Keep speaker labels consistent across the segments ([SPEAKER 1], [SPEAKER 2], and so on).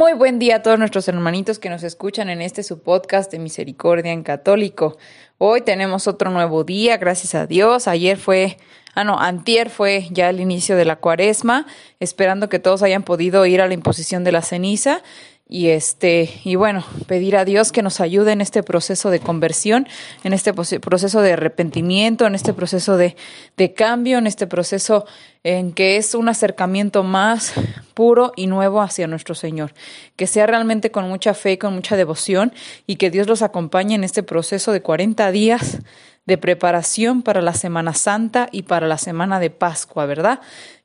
[SPEAKER 1] Muy buen día a todos nuestros hermanitos que nos escuchan en este su podcast de Misericordia en Católico. Hoy tenemos otro nuevo día, gracias a Dios. Ayer fue, ah no, antier fue ya el inicio de la cuaresma, esperando que todos hayan podido ir a la imposición de la ceniza y este y bueno pedir a Dios que nos ayude en este proceso de conversión en este proceso de arrepentimiento en este proceso de, de, cambio en este proceso en que es un acercamiento más puro y nuevo hacia nuestro Señor. Que sea realmente con mucha fe con mucha devoción y que Dios los acompañe en este proceso de 40 días de preparación para la Semana Santa y para la semana de Pascua verdad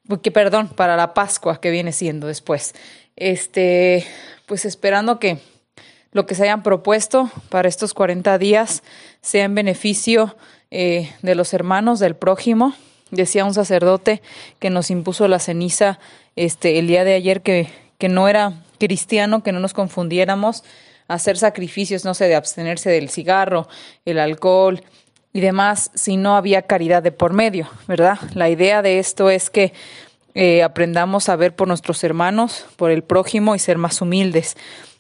[SPEAKER 1] porque perdón para la Pascua que viene siendo después. Este pues esperando que lo que se hayan propuesto para estos 40 días sea en beneficio eh, de los hermanos del prójimo. Decía un sacerdote que nos impuso la ceniza este, el día de ayer que, que no era cristiano, que no nos confundiéramos, hacer sacrificios, no sé, de abstenerse del cigarro, el alcohol y demás, si no había caridad de por medio, ¿verdad? La idea de esto es que eh, aprendamos a ver por nuestros hermanos, por el prójimo y ser más humildes,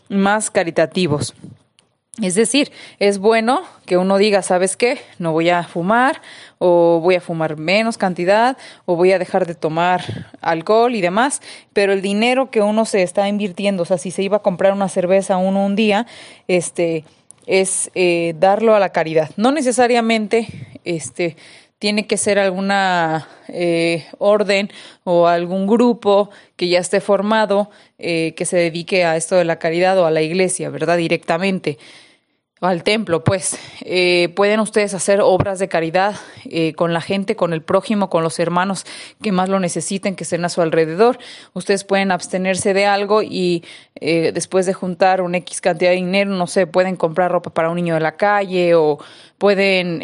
[SPEAKER 1] más caritativos. Es decir, es bueno que uno diga, ¿sabes qué? No voy a fumar o voy a fumar menos cantidad o voy a dejar de tomar alcohol y demás, pero el dinero que uno se está invirtiendo, o sea, si se iba a comprar una cerveza uno un día, este, es eh, darlo a la caridad. No necesariamente, este, tiene que ser alguna eh, orden o algún grupo que ya esté formado eh, que se dedique a esto de la caridad o a la iglesia, ¿verdad? Directamente al templo, pues eh, pueden ustedes hacer obras de caridad eh, con la gente, con el prójimo, con los hermanos que más lo necesiten, que estén a su alrededor. Ustedes pueden abstenerse de algo y eh, después de juntar un X cantidad de dinero, no sé, pueden comprar ropa para un niño de la calle o pueden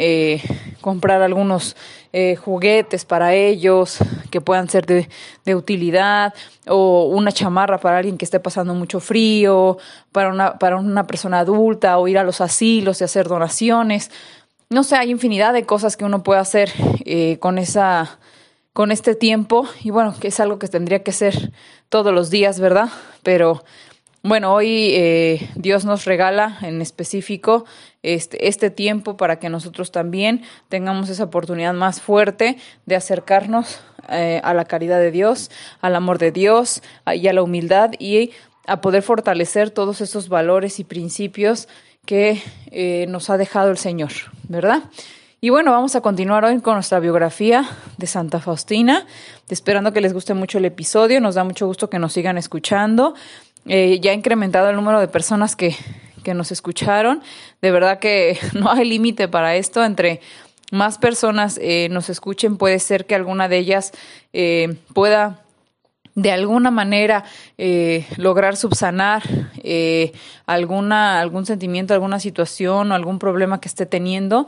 [SPEAKER 1] comprar algunos eh, juguetes para ellos que puedan ser de, de, utilidad o una chamarra para alguien que esté pasando mucho frío, para una, para una persona adulta o ir a los asilos y hacer donaciones. No sé, hay infinidad de cosas que uno puede hacer eh, con esa con este tiempo y bueno, que es algo que tendría que ser todos los días, ¿verdad? Pero bueno, hoy eh, Dios nos regala en específico este, este tiempo para que nosotros también tengamos esa oportunidad más fuerte de acercarnos eh, a la caridad de Dios, al amor de Dios y a la humildad y a poder fortalecer todos esos valores y principios que eh, nos ha dejado el Señor, ¿verdad? Y bueno, vamos a continuar hoy con nuestra biografía de Santa Faustina, esperando que les guste mucho el episodio, nos da mucho gusto que nos sigan escuchando. Eh, ya ha incrementado el número de personas que, que nos escucharon. De verdad que no hay límite para esto. Entre más personas eh, nos escuchen, puede ser que alguna de ellas eh, pueda de alguna manera eh, lograr subsanar eh, alguna, algún sentimiento, alguna situación o algún problema que esté teniendo.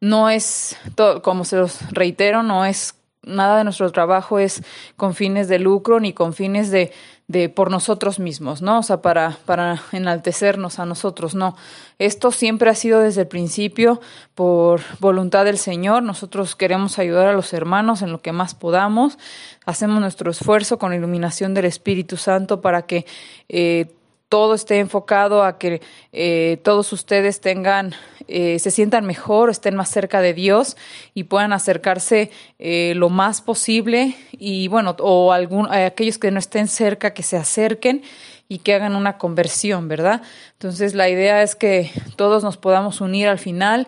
[SPEAKER 1] No es, todo, como se los reitero, no es nada de nuestro trabajo es con fines de lucro ni con fines de, de por nosotros mismos, ¿no? O sea, para, para enaltecernos a nosotros, no. Esto siempre ha sido desde el principio por voluntad del Señor. Nosotros queremos ayudar a los hermanos en lo que más podamos. Hacemos nuestro esfuerzo con iluminación del Espíritu Santo para que eh, todo esté enfocado a que eh, todos ustedes tengan, eh, se sientan mejor, estén más cerca de Dios y puedan acercarse eh, lo más posible y bueno, o algún, aquellos que no estén cerca, que se acerquen y que hagan una conversión, ¿verdad? Entonces la idea es que todos nos podamos unir al final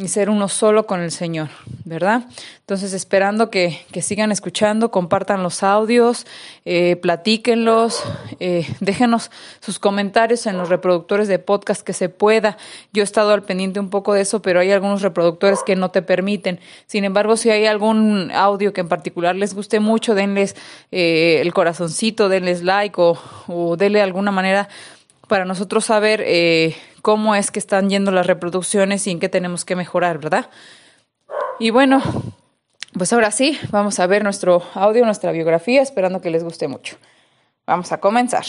[SPEAKER 1] y ser uno solo con el Señor, ¿verdad? Entonces, esperando que, sigan escuchando, compartan los audios, eh, platíquenlos, eh, déjenos sus comentarios en los reproductores de podcast que se pueda. Yo he estado al pendiente un poco de eso, pero hay algunos reproductores que no te permiten. Sin embargo, si hay algún audio que en particular les guste mucho, denles eh, el corazoncito, denles like o, o denle alguna manera para nosotros saber eh, cómo es que están yendo las reproducciones y en qué tenemos que mejorar, ¿verdad? Y bueno, pues ahora sí, vamos a ver nuestro audio, nuestra biografía, esperando que les guste mucho. Vamos a comenzar.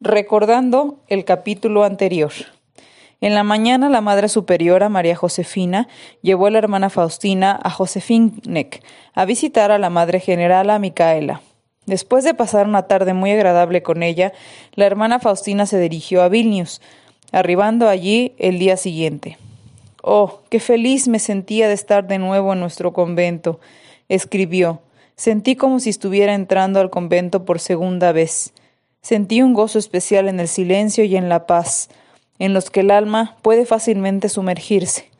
[SPEAKER 1] Recordando el capítulo anterior. En la mañana la Madre Superiora María Josefina llevó a la hermana Faustina a Josefinek a visitar a la Madre Generala Micaela. Después de pasar una tarde muy agradable con ella, la hermana Faustina se dirigió a Vilnius, arribando allí el día siguiente. Oh, qué feliz me sentía de estar de nuevo en nuestro convento, escribió. Sentí como si estuviera entrando al convento por segunda vez. Sentí un gozo especial en el silencio y en la paz, en los que el alma puede fácilmente sumergirse,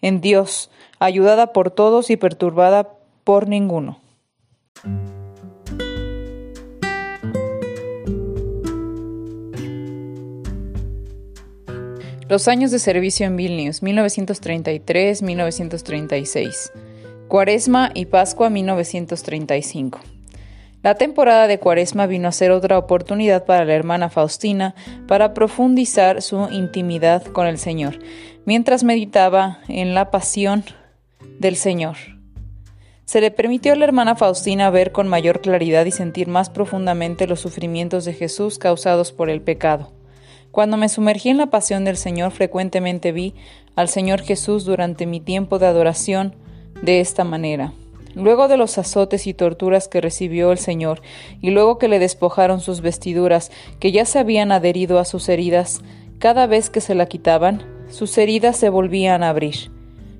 [SPEAKER 1] en Dios, ayudada por todos y perturbada por ninguno. Los años de servicio en Vilnius, 1933-1936. Cuaresma y Pascua, 1935. La temporada de Cuaresma vino a ser otra oportunidad para la hermana Faustina para profundizar su intimidad con el Señor, mientras meditaba en la pasión del Señor. Se le permitió a la hermana Faustina ver con mayor claridad y sentir más profundamente los sufrimientos de Jesús causados por el pecado. Cuando me sumergí en la pasión del Señor, frecuentemente vi al Señor Jesús durante mi tiempo de adoración de esta manera. Luego de los azotes y torturas que recibió el Señor, y luego que le despojaron sus vestiduras, que ya se habían adherido a sus heridas, cada vez que se la quitaban, sus heridas se volvían a abrir.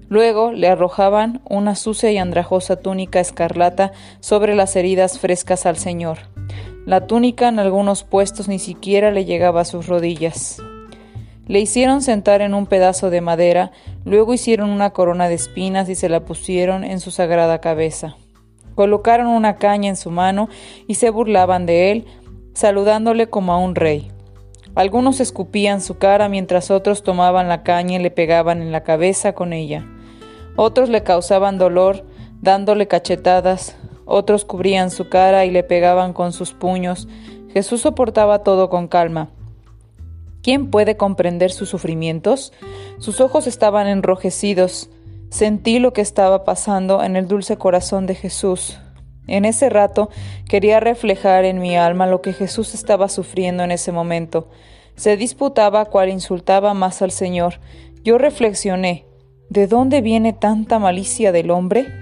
[SPEAKER 1] Luego le arrojaban una sucia y andrajosa túnica escarlata sobre las heridas frescas al Señor. La túnica en algunos puestos ni siquiera le llegaba a sus rodillas. Le hicieron sentar en un pedazo de madera, luego hicieron una corona de espinas y se la pusieron en su sagrada cabeza. Colocaron una caña en su mano y se burlaban de él, saludándole como a un rey. Algunos escupían su cara mientras otros tomaban la caña y le pegaban en la cabeza con ella. Otros le causaban dolor dándole cachetadas, otros cubrían su cara y le pegaban con sus puños. Jesús soportaba todo con calma. ¿Quién puede comprender sus sufrimientos? Sus ojos estaban enrojecidos. Sentí lo que estaba pasando en el dulce corazón de Jesús. En ese rato quería reflejar en mi alma lo que Jesús estaba sufriendo en ese momento. Se disputaba cuál insultaba más al Señor. Yo reflexioné, ¿de dónde viene tanta malicia del hombre?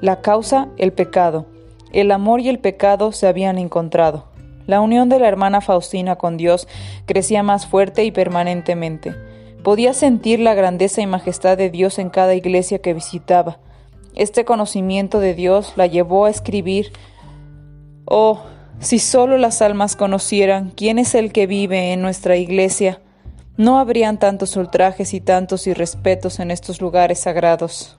[SPEAKER 1] La causa, el pecado. El amor y el pecado se habían encontrado. La unión de la hermana Faustina con Dios crecía más fuerte y permanentemente. Podía sentir la grandeza y majestad de Dios en cada iglesia que visitaba. Este conocimiento de Dios la llevó a escribir, Oh, si solo las almas conocieran quién es el que vive en nuestra iglesia, no habrían tantos ultrajes y tantos irrespetos en estos lugares sagrados.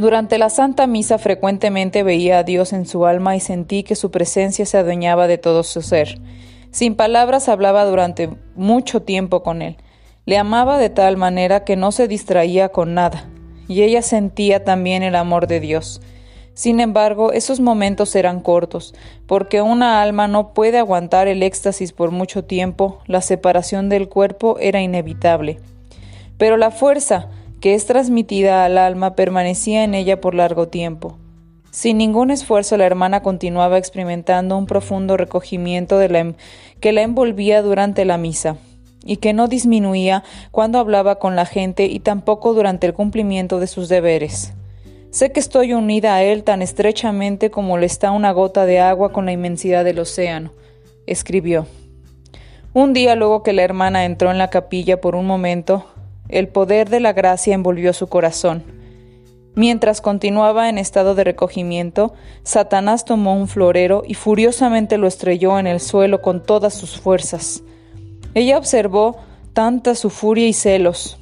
[SPEAKER 1] Durante la Santa Misa frecuentemente veía a Dios en su alma y sentí que su presencia se adueñaba de todo su ser. Sin palabras hablaba durante mucho tiempo con él. Le amaba de tal manera que no se distraía con nada, y ella sentía también el amor de Dios. Sin embargo, esos momentos eran cortos, porque una alma no puede aguantar el éxtasis por mucho tiempo, la separación del cuerpo era inevitable. Pero la fuerza, que es transmitida al alma permanecía en ella por largo tiempo. Sin ningún esfuerzo la hermana continuaba experimentando un profundo recogimiento em, que la envolvía durante la misa, y que no disminuía cuando hablaba con la gente y tampoco durante el cumplimiento de sus deberes. Sé que estoy unida a él tan estrechamente como lo está una gota de agua con la inmensidad del océano, escribió. Un día luego que la hermana entró en la capilla por un momento, el poder de la gracia envolvió su corazón. Mientras continuaba en estado de recogimiento, Satanás tomó un florero y furiosamente lo estrelló en el suelo con todas sus fuerzas. Ella observó tanta su furia y celos.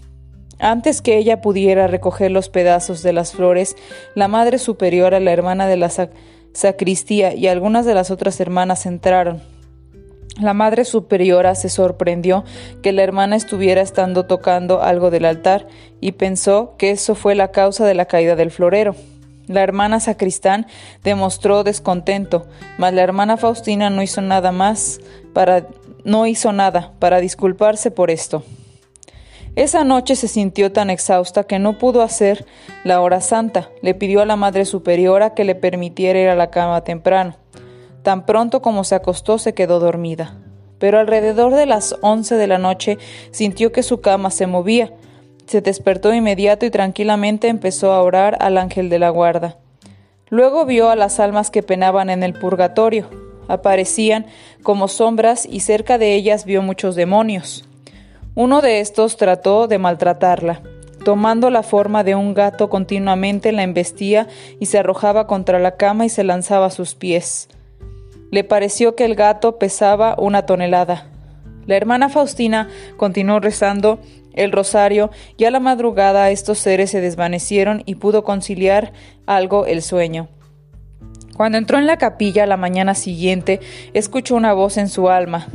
[SPEAKER 1] Antes que ella pudiera recoger los pedazos de las flores, la Madre Superiora, la hermana de la sacristía y algunas de las otras hermanas entraron. La Madre Superiora se sorprendió que la hermana estuviera estando tocando algo del altar y pensó que eso fue la causa de la caída del florero. La hermana sacristán demostró descontento, mas la hermana Faustina no hizo nada más para no hizo nada para disculparse por esto. Esa noche se sintió tan exhausta que no pudo hacer la hora santa. Le pidió a la Madre Superiora que le permitiera ir a la cama temprano. Tan pronto como se acostó se quedó dormida. Pero alrededor de las once de la noche sintió que su cama se movía. Se despertó inmediato y tranquilamente empezó a orar al ángel de la guarda. Luego vio a las almas que penaban en el purgatorio. Aparecían como sombras y cerca de ellas vio muchos demonios. Uno de estos trató de maltratarla. Tomando la forma de un gato continuamente la embestía y se arrojaba contra la cama y se lanzaba a sus pies. Le pareció que el gato pesaba una tonelada. La hermana Faustina continuó rezando el rosario y a la madrugada estos seres se desvanecieron y pudo conciliar algo el sueño. Cuando entró en la capilla la mañana siguiente, escuchó una voz en su alma.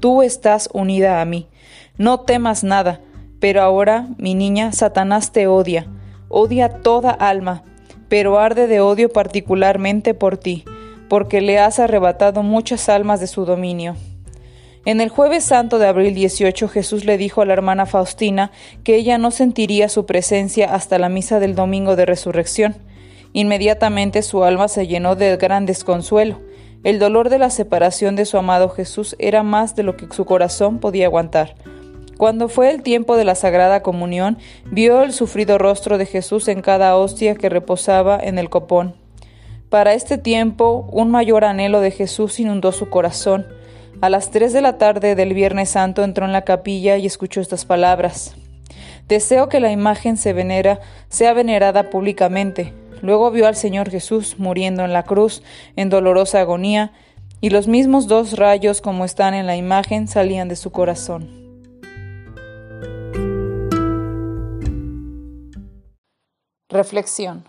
[SPEAKER 1] Tú estás unida a mí. No temas nada. Pero ahora, mi niña, Satanás te odia. Odia toda alma, pero arde de odio particularmente por ti, porque le has arrebatado muchas almas de su dominio. En el jueves santo de abril 18 Jesús le dijo a la hermana Faustina que ella no sentiría su presencia hasta la misa del domingo de resurrección. Inmediatamente su alma se llenó de gran desconsuelo. El dolor de la separación de su amado Jesús era más de lo que su corazón podía aguantar. Cuando fue el tiempo de la Sagrada Comunión, vio el sufrido rostro de Jesús en cada hostia que reposaba en el copón. Para este tiempo, un mayor anhelo de Jesús inundó su corazón. A las tres de la tarde del Viernes Santo entró en la capilla y escuchó estas palabras. Deseo que la imagen se venera, sea venerada públicamente. Luego vio al Señor Jesús muriendo en la cruz en dolorosa agonía, y los mismos dos rayos como están en la imagen salían de su corazón. Reflexión.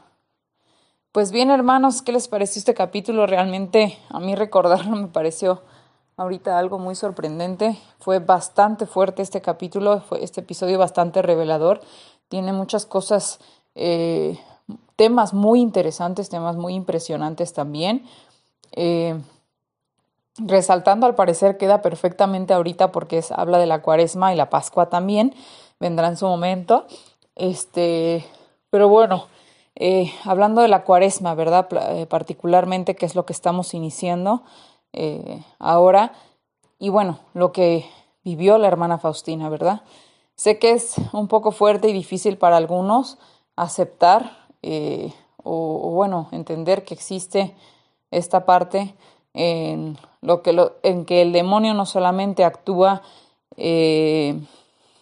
[SPEAKER 1] Pues bien, hermanos, ¿qué les pareció este capítulo? Realmente a mí recordarlo me pareció ahorita algo muy sorprendente. Fue bastante fuerte este capítulo, fue este episodio bastante revelador. Tiene muchas cosas, eh, temas muy interesantes, temas muy impresionantes también. Eh, resaltando al parecer queda perfectamente ahorita porque es, habla de la cuaresma y la pascua también, vendrá en su momento. Este, pero bueno, eh, hablando de la cuaresma, ¿verdad? particularmente, que es lo que estamos iniciando, eh, ahora. Y bueno, lo que vivió la hermana Faustina, ¿verdad? Sé que es un poco fuerte y difícil para algunos aceptar eh, o, bueno, entender que existe esta parte en, lo que en que el demonio no solamente actúa eh,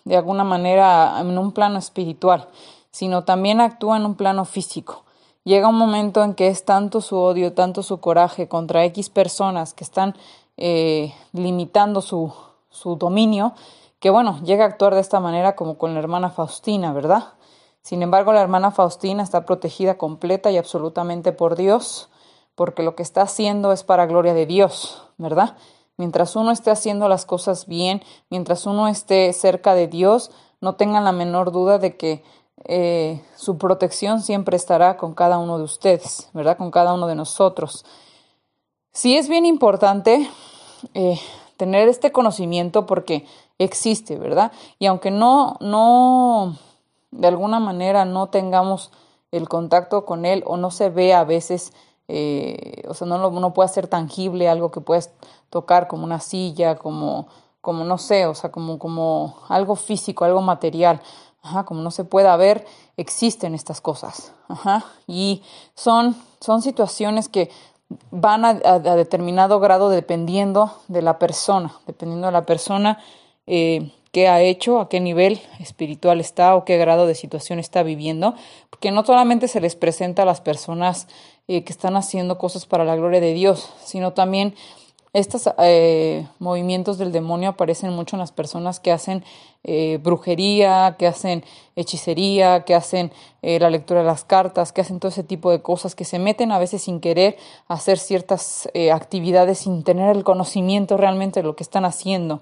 [SPEAKER 1] de alguna manera en un plano espiritual, sino también actúa en un plano físico. Llega un momento en que es tanto su odio, tanto su coraje contra X personas que están eh, limitando su, su dominio, que bueno, llega a actuar de esta manera como con la hermana Faustina, ¿verdad? Sin embargo, la hermana Faustina está protegida completa y absolutamente por Dios, porque lo que está haciendo es para gloria de Dios, ¿verdad? Mientras uno esté haciendo las cosas bien, mientras uno esté cerca de Dios, no tengan la menor duda de que eh, su protección siempre estará con cada uno de ustedes, ¿verdad? Con cada uno de nosotros. Sí es bien importante eh, tener este conocimiento porque existe, ¿verdad? Y aunque no, no, de alguna manera no tengamos el contacto con él o no se ve a veces, eh, o sea, no, lo, no puede ser tangible algo que puedes tocar como una silla, como, como no sé, o sea, como, como algo físico, algo material Ajá, como no se pueda ver, existen estas cosas. Ajá, y son, son situaciones que van a, determinado grado dependiendo de la persona, dependiendo de la persona eh, qué ha hecho, a qué nivel espiritual está o qué grado de situación está viviendo, porque no solamente se les presenta a las personas eh, que están haciendo cosas para la gloria de Dios, sino también estos eh, movimientos del demonio aparecen mucho en las personas que hacen eh, brujería, que hacen hechicería, que hacen eh, la lectura de las cartas, que hacen todo ese tipo de cosas, que se meten a veces sin querer a hacer ciertas actividades sin tener el conocimiento realmente de lo que están haciendo.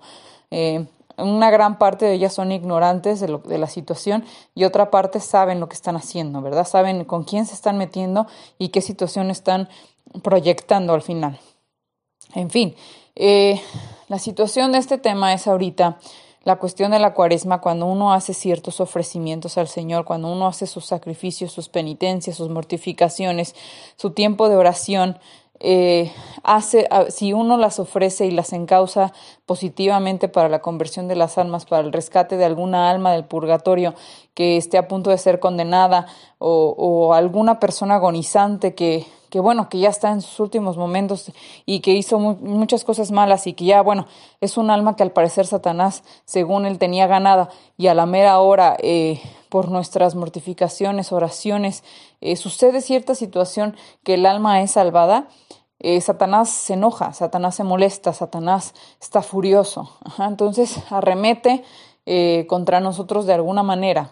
[SPEAKER 1] una gran parte de ellas son ignorantes de, lo, de la situación y otra parte saben lo que están haciendo, ¿verdad? Saben con quién se están metiendo y qué situación están proyectando al final. En fin, eh, la situación de este tema es ahorita la cuestión de la cuaresma, cuando uno hace ciertos ofrecimientos al Señor, cuando uno hace sus sacrificios, sus penitencias, sus mortificaciones, su tiempo de oración, eh, hace, si uno las ofrece y las encausa positivamente para la conversión de las almas, para el rescate de alguna alma del purgatorio que esté a punto de ser condenada o, o alguna persona agonizante que que bueno, que ya está en sus últimos momentos y que hizo muchas cosas malas y que ya, bueno, es un alma que al parecer Satanás, según él, tenía ganada y a la mera hora, eh, por nuestras mortificaciones, oraciones, eh, sucede cierta situación que el alma es salvada, eh, Satanás se enoja, Satanás se molesta, Satanás está furioso. entonces arremete contra nosotros de alguna manera.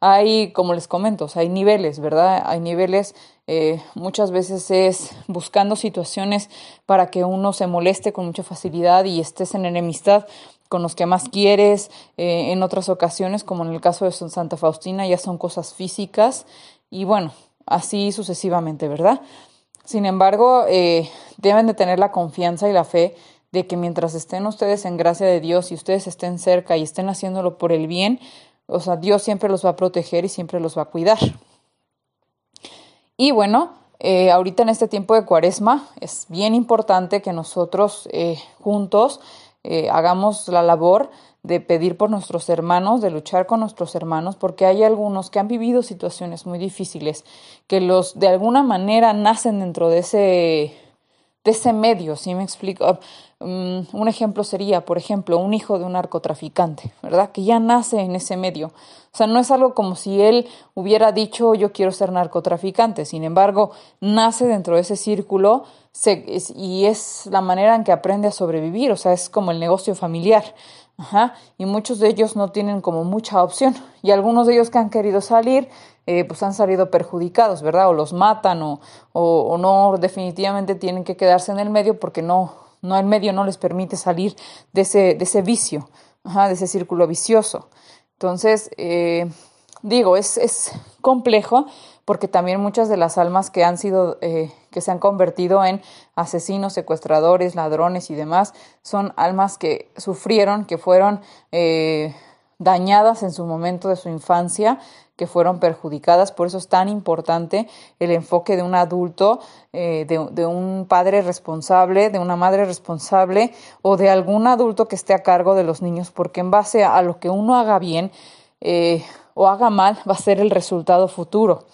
[SPEAKER 1] Hay, como les comento, hay niveles, ¿verdad? Hay niveles eh, muchas veces es buscando situaciones para que uno se moleste con mucha facilidad y estés en enemistad con los que más quieres. Eh, en otras ocasiones, como en el caso de Santa Faustina, ya son cosas físicas y bueno, así sucesivamente, ¿verdad? Sin embargo, eh, deben de tener la confianza y la fe de que mientras estén ustedes en gracia de Dios y ustedes estén cerca y estén haciéndolo por el bien, o sea, Dios siempre los va a proteger y siempre los va a cuidar. Y bueno, eh, ahorita en este tiempo de cuaresma es bien importante que nosotros eh, juntos eh, hagamos la labor de pedir por nuestros hermanos, de luchar con nuestros hermanos, porque hay algunos que han vivido situaciones muy difíciles, que los de alguna manera nacen dentro de ese de ese medio, ¿sí me explico? Mm, un ejemplo sería, por ejemplo, un hijo de un narcotraficante, ¿verdad? Que ya nace en ese medio. O sea, no es algo como si él hubiera dicho yo quiero ser narcotraficante, sin embargo, nace dentro de ese círculo y es la manera en que aprende a sobrevivir, o sea, es como el negocio familiar. Y muchos de ellos no tienen como mucha opción. Y algunos de ellos que han querido salir, eh, pues han salido perjudicados, ¿verdad? O los matan o, o, no, definitivamente tienen que quedarse en el medio porque no, no el medio no les permite salir de ese, de ese vicio, ajá, de ese círculo vicioso. Entonces, eh, digo, es, es complejo porque también muchas de las almas que han sido, eh, que se han convertido en asesinos, secuestradores, ladrones y demás, son almas que sufrieron, que fueron eh, dañadas en su momento de su infancia, que fueron perjudicadas. Por eso es tan importante el enfoque de un adulto, eh, de, de, un padre responsable, de una madre responsable o de algún adulto que esté a cargo de los niños, porque en base a lo que uno haga bien o haga mal va a ser el resultado futuro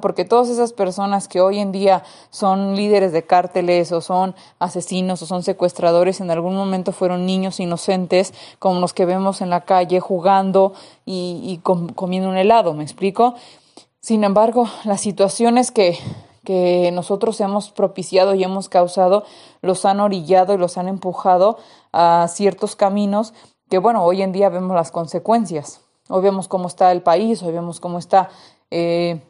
[SPEAKER 1] porque todas esas personas que hoy en día son líderes de cárteles o son asesinos o son secuestradores, en algún momento fueron niños inocentes como los que vemos en la calle jugando y, comiendo un helado, ¿me explico? Sin embargo, las situaciones que, que nosotros hemos propiciado y hemos causado los han orillado y los han empujado a ciertos caminos que, bueno, hoy en día vemos las consecuencias. Hoy vemos cómo está el país, hoy vemos cómo está eh,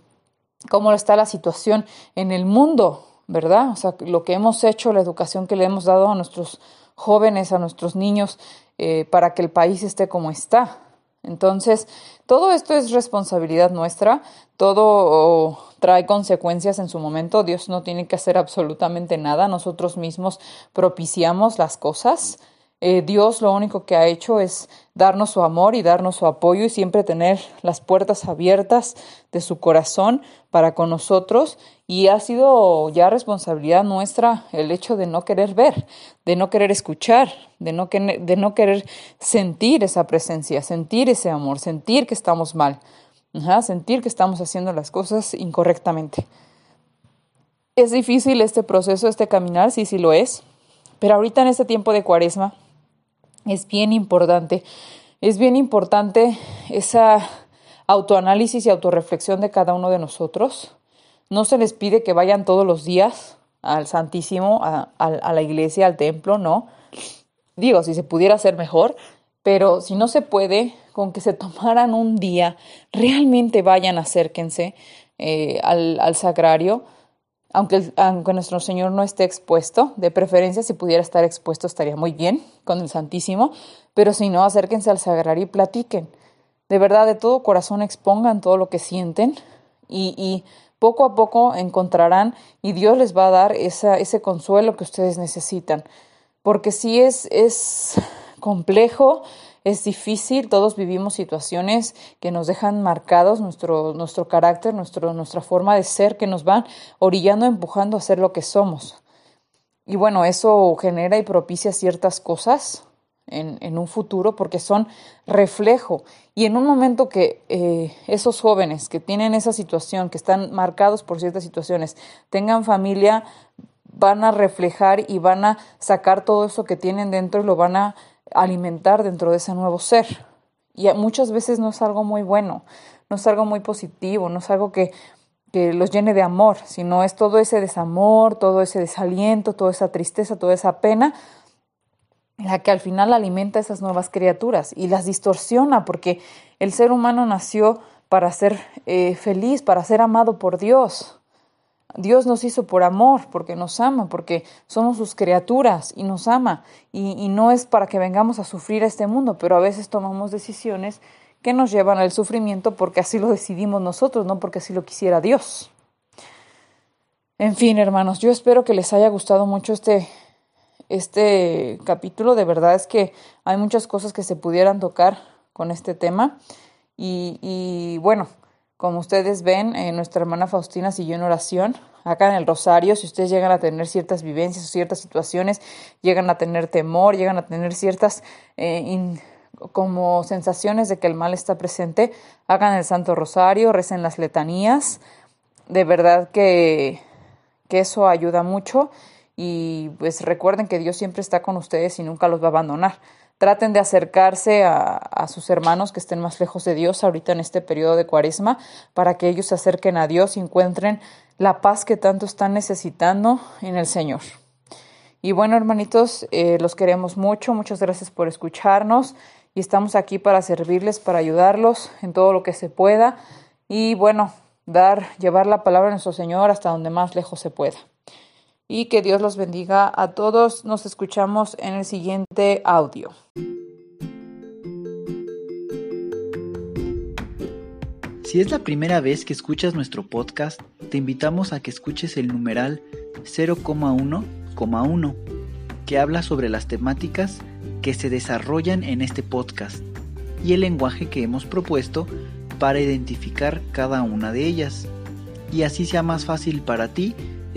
[SPEAKER 1] cómo está la situación en el mundo, ¿verdad? O sea, lo que hemos hecho, la educación que le hemos dado a nuestros jóvenes, a nuestros niños, eh, para que el país esté como está. Entonces, todo esto es responsabilidad nuestra, todo trae consecuencias en su momento, Dios no tiene que hacer absolutamente nada, nosotros mismos propiciamos las cosas. Eh, Dios lo único que ha hecho es darnos su amor y darnos su apoyo y siempre tener las puertas abiertas de su corazón para con nosotros y ha sido ya responsabilidad nuestra el hecho de no querer ver, de no querer escuchar, de no, de no querer sentir esa presencia, sentir ese amor, sentir que estamos mal, sentir que estamos haciendo las cosas incorrectamente. Es difícil este proceso, este caminar, sí, sí lo es, pero ahorita en este tiempo de cuaresma, es bien importante. Es bien importante esa autoanálisis y autorreflexión de cada uno de nosotros. No se les pide que vayan todos los días al Santísimo, a, la iglesia, al templo, ¿no? Digo, si se pudiera hacer mejor, pero si no se puede, con que se tomaran un día, realmente vayan, acérquense eh, al, sagrario, aunque, nuestro Señor no esté expuesto, de preferencia si pudiera estar expuesto estaría muy bien con el Santísimo, pero si no, acérquense al sagrario y platiquen. De verdad, de todo corazón expongan todo lo que sienten y, poco a poco encontrarán y Dios les va a dar ese consuelo que ustedes necesitan. Porque si es, es complejo, es difícil, todos vivimos situaciones que nos dejan marcados nuestro, nuestro carácter, nuestro, nuestra forma de ser, que nos van orillando, empujando a ser lo que somos. Y bueno, eso genera y propicia ciertas cosas en, en un futuro porque son reflejo. Y en un momento que eh, esos jóvenes que tienen esa situación, que están marcados por ciertas situaciones, tengan familia, van a reflejar y van a sacar todo eso que tienen dentro y lo van a alimentar dentro de ese nuevo ser. Y muchas veces no es algo muy bueno, no es algo muy positivo, no es algo que, que los llene de amor, sino es todo ese desamor, todo ese desaliento, toda esa tristeza, toda esa pena, la que al final alimenta a esas nuevas criaturas y las distorsiona, porque el ser humano nació para ser eh, feliz, para ser amado por Dios. Dios nos hizo por amor, porque nos ama, porque somos sus criaturas y nos ama. Y, no es para que vengamos a sufrir a este mundo, pero a veces tomamos decisiones que nos llevan al sufrimiento porque así lo decidimos nosotros, no porque así lo quisiera Dios. En fin, hermanos, yo espero que les haya gustado mucho este, este capítulo. De verdad es que hay muchas cosas que se pudieran tocar con este tema. Y, y bueno, como ustedes ven, eh, nuestra hermana Faustina siguió en oración acá en el Rosario. Si ustedes llegan a tener ciertas vivencias o ciertas situaciones, llegan a tener temor, llegan a tener ciertas eh, como sensaciones de que el mal está presente, hagan el Santo Rosario, recen las letanías. De verdad que, que eso ayuda mucho y pues recuerden que Dios siempre está con ustedes y nunca los va a abandonar. Traten de acercarse a, sus hermanos que estén más lejos de Dios ahorita en este periodo de cuaresma para que ellos se acerquen a Dios y encuentren la paz que tanto están necesitando en el Señor. Y bueno, hermanitos, eh, los queremos mucho. Muchas gracias por escucharnos y estamos aquí para servirles, para ayudarlos en todo lo que se pueda y bueno, dar, llevar la palabra de nuestro Señor hasta donde más lejos se pueda y que Dios los bendiga a todos. Nos escuchamos en el siguiente audio.
[SPEAKER 2] Si es la primera vez que escuchas nuestro podcast, te invitamos a que escuches el numeral 0,1,1, que habla sobre las temáticas que se desarrollan en este podcast y el lenguaje que hemos propuesto para identificar cada una de ellas, y así sea más fácil para ti